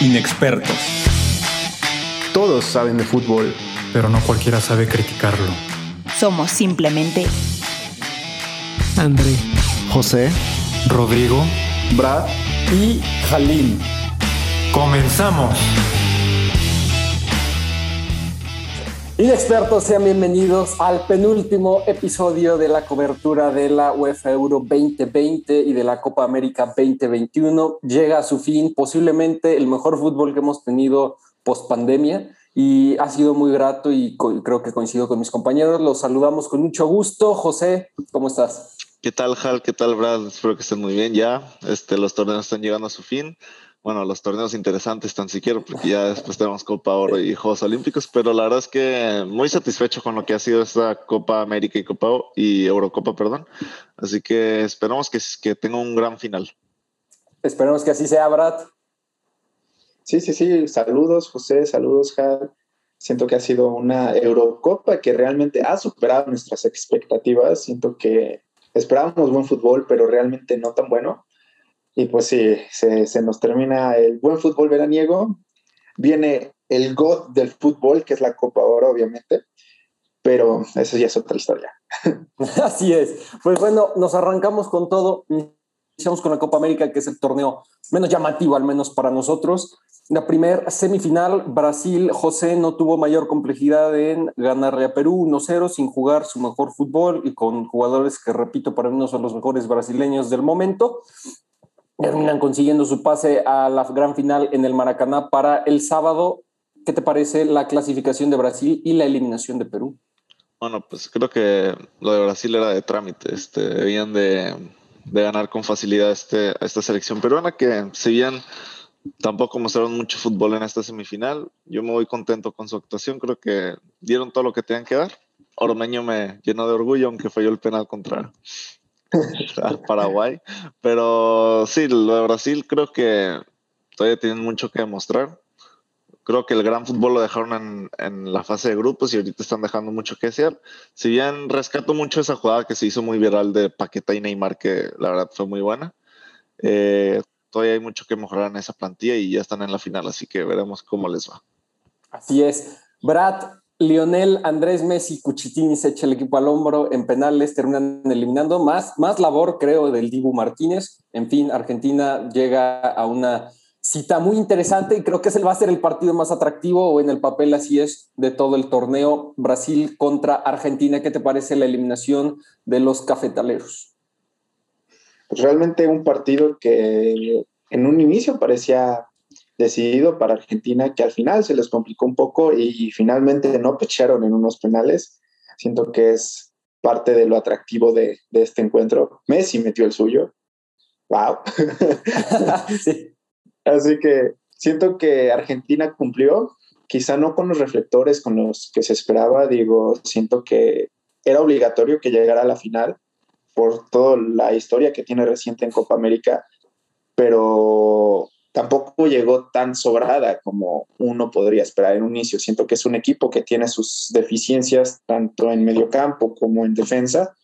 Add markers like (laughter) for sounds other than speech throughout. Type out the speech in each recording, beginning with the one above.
Inexpertos. Todos saben de fútbol, pero no cualquiera sabe criticarlo. Somos simplemente André, José, Rodrigo, Brad y Jalín. ¡Comenzamos! Inexpertos, sean bienvenidos al penúltimo episodio de la cobertura de la UEFA Euro 2020 y de la Copa América 2021. Llega a su fin posiblemente el mejor fútbol que hemos tenido post pandemia y ha sido muy grato y creo que coincido con mis compañeros. Los saludamos con mucho gusto. José, ¿cómo estás? ¿Qué tal, Hal? ¿Qué tal, Brad? Espero que estén muy bien ya. Este, los torneos están llegando a su fin bueno, los torneos interesantes tan siquiera, porque ya después tenemos Copa Oro y Juegos Olímpicos, pero la verdad es que muy satisfecho con lo que ha sido esta Copa América y Copa y Eurocopa, perdón. Así que esperamos que, que tenga un gran final. Esperemos que así sea, Brad. Sí, sí, sí. Saludos, José. Saludos, Jal. Siento que ha sido una Eurocopa que realmente ha superado nuestras expectativas. Siento que esperábamos buen fútbol, pero realmente no tan bueno. Y pues sí, se, nos termina el buen fútbol veraniego. Viene el God del fútbol, que es la Copa Oro, obviamente. Pero eso ya es otra historia. (laughs) Así es. Pues bueno, nos arrancamos con todo. Iniciamos con la Copa América, que es el torneo menos llamativo, al menos para nosotros. La primera semifinal, Brasil, José no tuvo mayor complejidad en ganarle a Perú 1-0 sin jugar su mejor fútbol y con jugadores que, repito, para mí no son los mejores brasileños del momento terminan consiguiendo su pase a la gran final en el Maracaná para el sábado. ¿Qué te parece la clasificación de Brasil y la eliminación de Perú? Bueno, pues creo que lo de Brasil era de trámite. Este, debían de, ganar con facilidad este, esta selección peruana que si bien tampoco mostraron mucho fútbol en esta semifinal, yo me voy contento con su actuación. Creo que dieron todo lo que tenían que dar. Ormeño me llenó de orgullo, aunque falló el penal contra, Paraguay. Pero sí, lo de Brasil creo que todavía tienen mucho que demostrar. Creo que el gran fútbol lo dejaron en, la fase de grupos y ahorita están dejando mucho que hacer. Si bien rescato mucho esa jugada que se hizo muy viral de Paqueta y Neymar, que la verdad fue muy buena, eh, todavía hay mucho que mejorar en esa plantilla y ya están en la final, así que veremos cómo les va. Así es. Brad, Lionel, Andrés Messi, Cuchitini se echa el equipo al hombro en penales, terminan eliminando. Más, más labor, creo, del Dibu Martínez. En fin, Argentina llega a una cita muy interesante y creo que ese va a ser el partido más atractivo o en el papel así es de todo el torneo Brasil contra Argentina. ¿Qué te parece la eliminación de los cafetaleros? Pues realmente un partido que en un inicio parecía decidido para Argentina, que al final se les complicó un poco y finalmente no pecharon en unos penales. Siento que es parte de lo atractivo de, este encuentro. Messi metió el suyo. ¡Wow! (laughs) Así que siento que Argentina cumplió, quizá no con los reflectores con los que se esperaba, digo, siento que era obligatorio que llegara a la final por toda la historia que tiene reciente en Copa América, pero tampoco llegó tan sobrada como uno podría esperar en un inicio. Siento que es un equipo que tiene sus deficiencias tanto en medio campo como en defensa,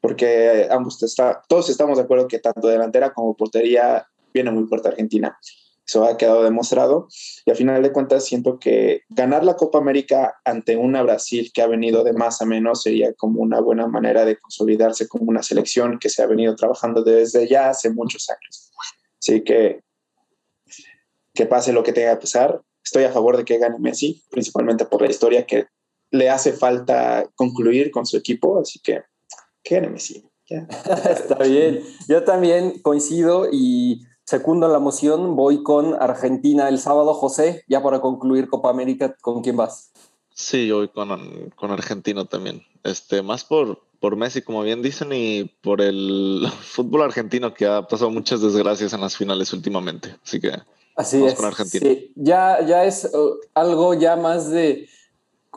porque ambos está, todos estamos de acuerdo que tanto delantera como portería viene muy fuerte Argentina. Eso ha quedado demostrado y a final de cuentas siento que ganar la Copa América ante una Brasil que ha venido de más a menos sería como una buena manera de consolidarse como una selección que se ha venido trabajando desde ya hace muchos años. Así que que pase lo que tenga que pasar. Estoy a favor de que gane Messi, principalmente por la historia que le hace falta concluir con su equipo, así que que gane Messi. (laughs) Está bien. Yo también coincido y segundo la moción, voy con Argentina el sábado. José, ya para concluir Copa América, ¿con quién vas? Sí, yo voy con, con Argentino también. Este, más por, por Messi, como bien dicen, y por el (laughs) fútbol argentino que ha pasado muchas desgracias en las finales últimamente. Así que Así es. Sí. Ya, ya es uh, algo ya más de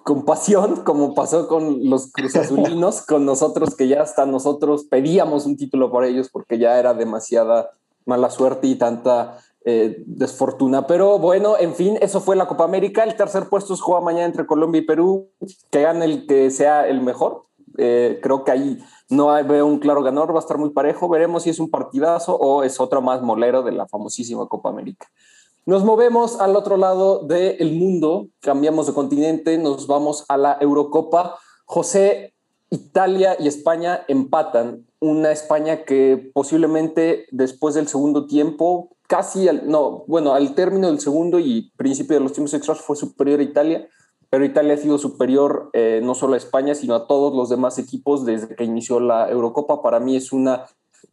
compasión, (laughs) como pasó con los cruzazulinos, (laughs) con nosotros, que ya hasta nosotros pedíamos un título por ellos porque ya era demasiada mala suerte y tanta eh, desfortuna. Pero bueno, en fin, eso fue la Copa América. El tercer puesto se juega mañana entre Colombia y Perú. Que gane el que sea el mejor. Eh, creo que ahí no veo un claro ganador, va a estar muy parejo. Veremos si es un partidazo o es otro más molero de la famosísima Copa América. Nos movemos al otro lado del mundo, cambiamos de continente, nos vamos a la Eurocopa. José, Italia y España empatan. Una España que posiblemente después del segundo tiempo, casi al, no, bueno, al término del segundo y principio de los tiempos extras fue superior a Italia, pero Italia ha sido superior eh, no solo a España, sino a todos los demás equipos desde que inició la Eurocopa. Para mí es una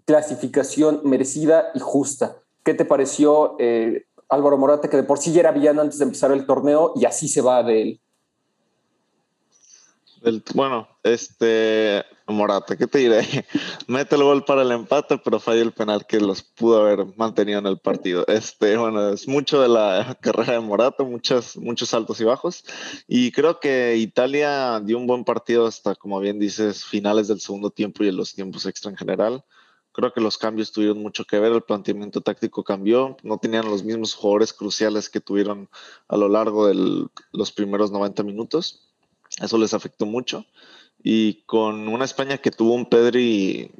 clasificación merecida y justa. ¿Qué te pareció eh, Álvaro Morata, que de por sí ya era villano antes de empezar el torneo y así se va de él? bueno, este Morata, ¿qué te diré? (laughs) Mete el gol para el empate, pero falla el penal que los pudo haber mantenido en el partido. Este, bueno, es mucho de la (laughs) carrera de Morata, muchos, muchos altos y bajos. Y creo que Italia dio un buen partido hasta, como bien dices, finales del segundo tiempo y en los tiempos extra en general. Creo que los cambios tuvieron mucho que ver, el planteamiento táctico cambió, no tenían los mismos jugadores cruciales que tuvieron a lo largo de los primeros 90 minutos eso les afectó mucho. Y con una España que tuvo un Pedri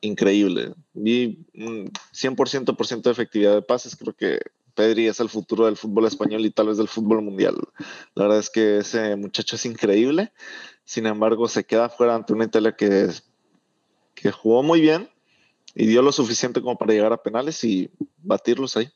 increíble. Vi un 100% por ciento de efectividad de pases. Creo que Pedri es el futuro del fútbol español y tal vez del fútbol mundial. La verdad es que ese muchacho es increíble. Sin embargo, se queda fuera ante una Italia que, que jugó muy bien y dio lo suficiente como para llegar a penales y batirlos ahí.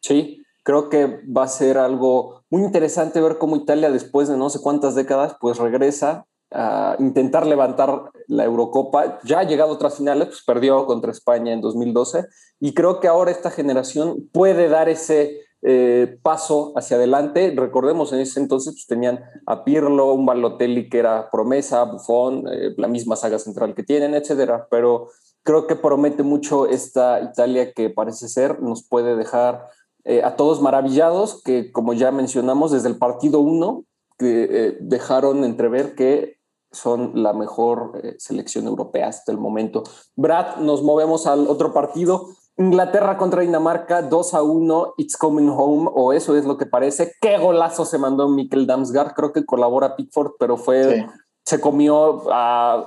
Sí, Creo que va a ser algo muy interesante ver cómo Italia después de no sé cuántas décadas pues regresa a intentar levantar la Eurocopa. Ya ha llegado a otras finales, pues perdió contra España en 2012 y creo que ahora esta generación puede dar ese eh, paso hacia adelante. Recordemos, en ese entonces pues, tenían a Pirlo, un Balotelli que era promesa, Buffon, eh, la misma saga central que tienen, etcétera. Pero creo que promete mucho esta Italia que parece ser, nos puede dejar eh, a todos maravillados que, como ya mencionamos, desde el partido 1, que eh, dejaron entrever que son la mejor eh, selección europea hasta el momento. Brad, nos movemos al otro partido. Inglaterra contra Dinamarca, 2 a 1, It's Coming Home, o eso es lo que parece. Qué golazo se mandó Mikel Damsgaard, creo que colabora Pickford, pero fue, se comió a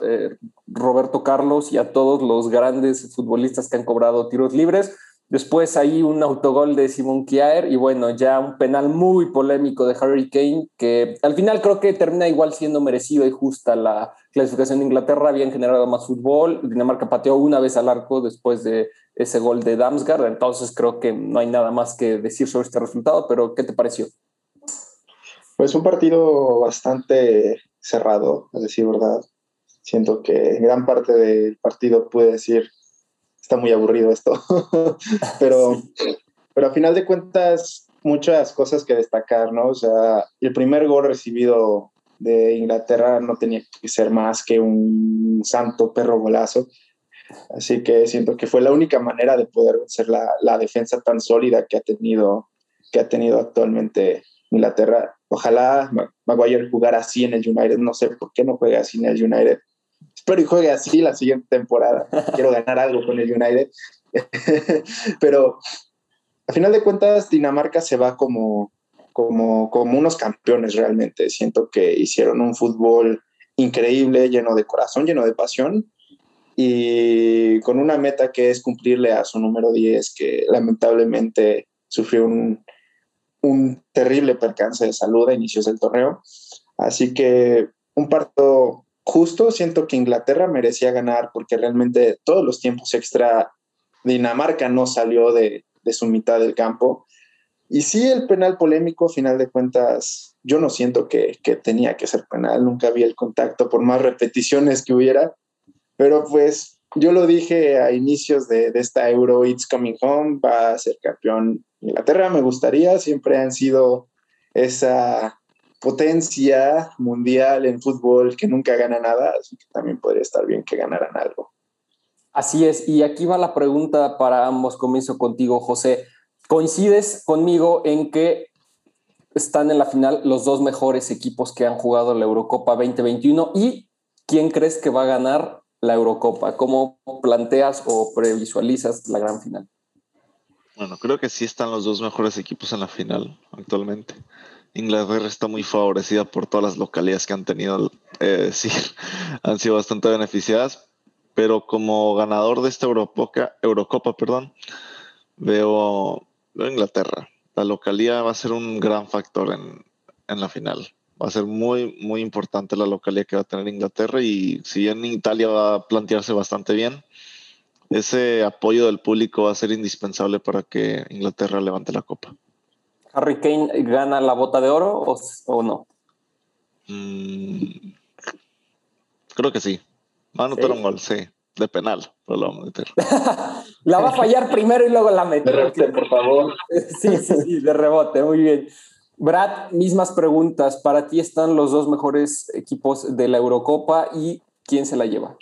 Roberto Carlos y a todos los grandes futbolistas que han cobrado tiros libres. Después hay un autogol de Simon Kiaer y bueno, ya un penal muy polémico de Harry Kane que al final creo que termina igual siendo merecido y justa la clasificación de Inglaterra. Habían generado más fútbol. Dinamarca pateó una vez al arco después de ese gol de Damsgaard. Entonces creo que no hay nada más que decir sobre este resultado, pero ¿qué te pareció? Pues un partido bastante cerrado, a decir verdad. Siento que gran parte del partido puede decir está muy aburrido esto. (laughs) pero, pero a final de cuentas, muchas cosas que destacar, ¿no? O sea, el primer gol recibido de Inglaterra no tenía que ser más que un santo perro golazo. Así que siento que fue la única manera de poder vencer la, la defensa tan sólida que ha tenido, que ha tenido actualmente Inglaterra. Ojalá Maguire jugara así en el United. No sé por qué no juega así en el United espero y juegue así la siguiente temporada. Quiero ganar algo con el United. (laughs) Pero a final de cuentas, Dinamarca se va como, como, como unos campeones realmente. Siento que hicieron un fútbol increíble, lleno de corazón, lleno de pasión y con una meta que es cumplirle a su número 10, que lamentablemente sufrió un, un terrible percance de salud a inicios del torneo. Así que un parto justo siento que Inglaterra merecía ganar porque realmente todos los tiempos extra Dinamarca no salió de, su mitad del campo. Y sí, el penal polémico, a final de cuentas, yo no siento que, tenía que ser penal, nunca vi el contacto por más repeticiones que hubiera, pero pues yo lo dije a inicios de, de esta Euro, It's Coming Home, va a ser campeón Inglaterra, me gustaría, siempre han sido esa potencia mundial en fútbol que nunca gana nada, así que también podría estar bien que ganaran algo. Así es, y aquí va la pregunta para ambos, comienzo contigo, José. ¿Coincides conmigo en que están en la final los dos mejores equipos que han jugado la Eurocopa 2021? ¿Y quién crees que va a ganar la Eurocopa? ¿Cómo planteas o previsualizas la gran final? Bueno, creo que sí están los dos mejores equipos en la final actualmente. Inglaterra está muy favorecida por todas las localidades que han tenido, eh, sí, (laughs) han sido bastante beneficiadas, pero como ganador de esta Eurocopa, Eurocopa perdón, veo Yo Inglaterra. La localidad va a ser un gran factor en, en la final. Va a ser muy, muy importante la localidad que va a tener Inglaterra y si bien Italia va a plantearse bastante bien, ese apoyo del público va a ser indispensable para que Inglaterra levante la copa. ¿Harry Kane gana la bota de oro o, o no? Mm, creo que sí. Va a anotar ¿Sí? un gol, sí. De penal, pero lo vamos a meter. (laughs) la va a fallar primero y luego la mete. De repente, por favor. (laughs) Sí, sí, sí, de rebote, muy bien. Brad, mismas preguntas. Para ti están los dos mejores equipos de la Eurocopa y quién se la lleva.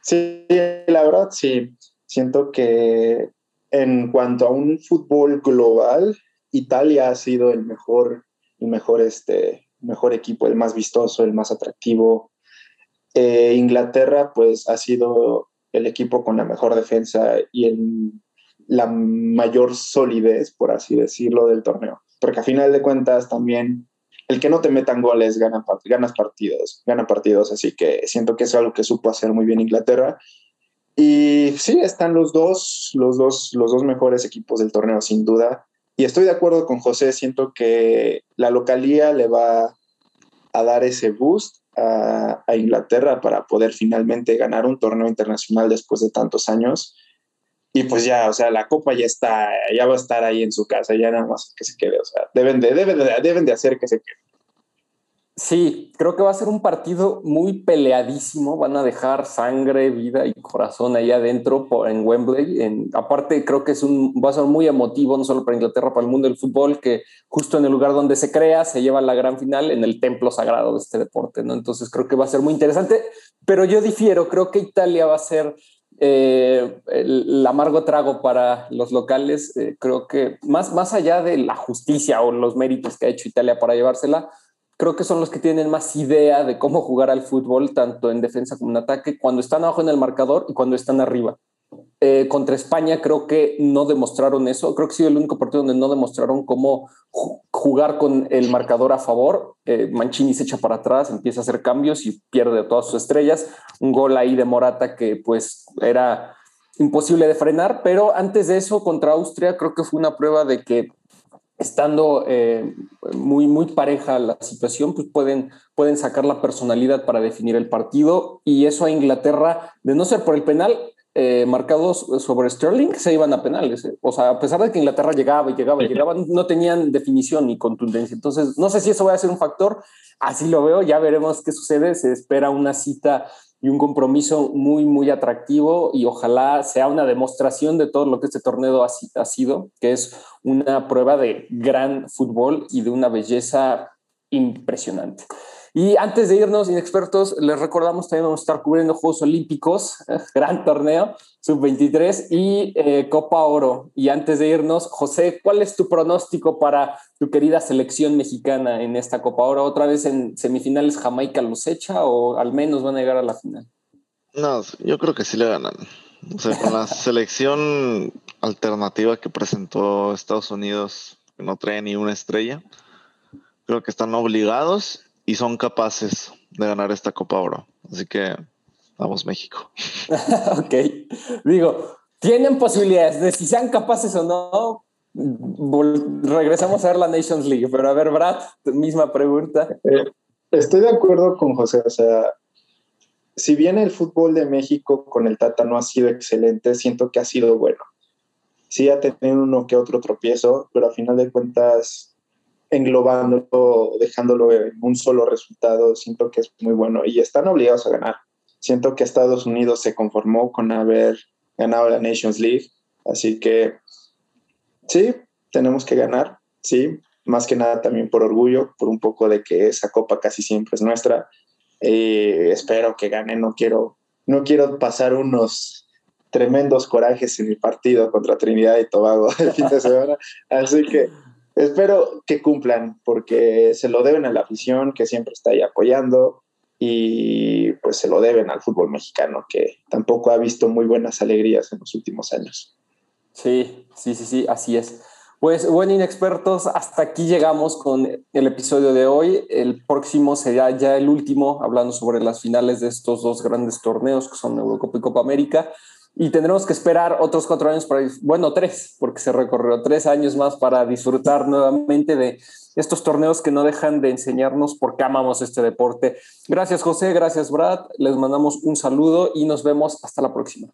Sí, la verdad, sí. Siento que en cuanto a un fútbol global, Italia ha sido el mejor, el mejor, este, mejor equipo, el más vistoso, el más atractivo. Eh, Inglaterra, pues, ha sido el equipo con la mejor defensa y la mayor solidez, por así decirlo, del torneo. Porque a final de cuentas también el que no te metan goles gana, ganas partidos, gana partidos, así que siento que es algo que supo hacer muy bien Inglaterra. Y sí, están los dos, los dos, los dos mejores equipos del torneo, sin duda. Y estoy de acuerdo con José, siento que la localía le va a dar ese boost a, Inglaterra para poder finalmente ganar un torneo internacional después de tantos años. Y pues ya, o sea, la copa ya está, ya va a estar ahí en su casa, ya nada más que se quede, o sea, deben de, deben de, deben de hacer que se quede. Sí, creo que va a ser un partido muy peleadísimo. Van a dejar sangre, vida y corazón ahí adentro en Wembley. En, aparte, creo que es un, va a ser muy emotivo, no solo para Inglaterra, para el mundo del fútbol, que justo en el lugar donde se crea se lleva la gran final en el templo sagrado de este deporte. ¿no? Entonces, creo que va a ser muy interesante. Pero yo difiero, creo que Italia va a ser eh, el, el, amargo trago para los locales. Eh, creo que más, más allá de la justicia o los méritos que ha hecho Italia para llevársela, creo que son los que tienen más idea de cómo jugar al fútbol, tanto en defensa como en ataque, cuando están abajo en el marcador y cuando están arriba. Eh, contra España creo que no demostraron eso. Creo que ha sido el único partido donde no demostraron cómo jugar con el marcador a favor. Eh, Mancini se echa para atrás, empieza a hacer cambios y pierde a todas sus estrellas. Un gol ahí de Morata que pues era imposible de frenar, pero antes de eso contra Austria creo que fue una prueba de que estando eh, muy, muy pareja la situación, pues pueden, pueden sacar la personalidad para definir el partido. Y eso a Inglaterra, de no ser por el penal, eh, marcados sobre Sterling, se iban a penales. Eh. O sea, a pesar de que Inglaterra llegaba y llegaba y llegaba, no tenían definición ni contundencia. Entonces, no sé si eso va a ser un factor, así lo veo, ya veremos qué sucede. Se espera una cita y un compromiso muy, muy atractivo y ojalá sea una demostración de todo lo que este torneo ha, ha, sido, que es una prueba de gran fútbol y de una belleza impresionante. Y antes de irnos, inexpertos, les recordamos también vamos a estar cubriendo Juegos Olímpicos, (laughs) gran torneo, sub-23 y eh, Copa Oro. Y antes de irnos, José, ¿cuál es tu pronóstico para tu querida selección mexicana en esta Copa Oro? ¿Otra vez en semifinales Jamaica los echa o al menos van a llegar a la final? No, yo creo que sí le ganan. O sea, con la (laughs) selección alternativa que presentó Estados Unidos, que no trae ni una estrella, creo que están obligados y son capaces de ganar esta Copa Oro. Así que vamos México. (laughs) ok. Digo, tienen posibilidades de si sean capaces o no. Regresamos a ver la Nations League, pero a ver, Brad, misma pregunta. Eh, estoy de acuerdo con José, o sea, si bien el fútbol de México con el Tata no ha sido excelente, siento que ha sido bueno. Sí ha tenido uno que otro tropiezo, pero a final de cuentas englobándolo, dejándolo en un solo resultado, siento que es muy bueno y están obligados a ganar. Siento que Estados Unidos se conformó con haber ganado la Nations League, así que sí, tenemos que ganar, sí, más que nada también por orgullo, por un poco de que esa copa casi siempre es nuestra. Eh, espero que gane, no quiero, no quiero pasar unos tremendos corajes en mi partido contra Trinidad y Tobago el fin de semana, así que espero que cumplan porque se lo deben a la afición que siempre está ahí apoyando y pues se lo deben al fútbol mexicano que tampoco ha visto muy buenas alegrías en los últimos años. Sí, sí, sí, sí, así es. Pues bueno, inexpertos, hasta aquí llegamos con el episodio de hoy. El próximo será ya el último, hablando sobre las finales de estos dos grandes torneos que son Eurocopa y Copa América. Y tendremos que esperar otros cuatro años para, bueno, tres, porque se recorrió tres años más para disfrutar nuevamente de estos torneos que no dejan de enseñarnos por qué amamos este deporte. Gracias José, gracias Brad, les mandamos un saludo y nos vemos hasta la próxima.